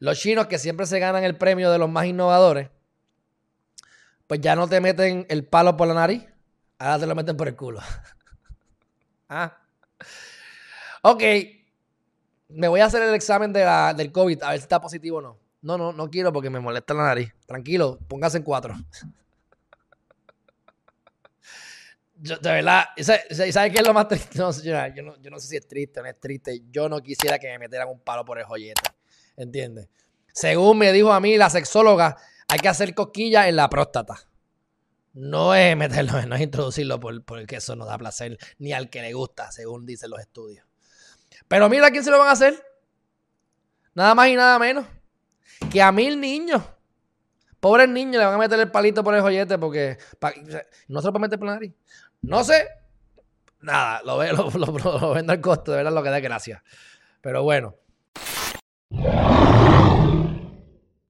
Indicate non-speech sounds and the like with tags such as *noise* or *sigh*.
Los chinos que siempre se ganan el premio de los más innovadores, pues ya no te meten el palo por la nariz, ahora te lo meten por el culo. *laughs* ah. Ok. Me voy a hacer el examen de del COVID a ver si está positivo o no. No, no, no quiero porque me molesta la nariz. Tranquilo, póngase en cuatro. *laughs* Yo, de verdad, ¿sabes qué es lo más triste? *laughs* No, yo, no, yo no sé si es triste o no es triste. Yo no quisiera que me metieran un palo por el joyete. ¿Entiendes? Según me dijo a mí la sexóloga, hay que hacer cosquillas en la próstata. No es meterlo, *laughs* no es introducirlo porque eso no da placer ni al que le gusta, según dicen los estudios. Pero mira quién se lo van a hacer. Nada más y nada menos que a mil niños. Pobres niños le van a meter el palito por el joyete porque no se lo puede meter por la nariz. No sé. Nada, *laughs* lo, lo, lo, vendo al costo, de verdad lo que da gracia. Pero bueno. Yeah.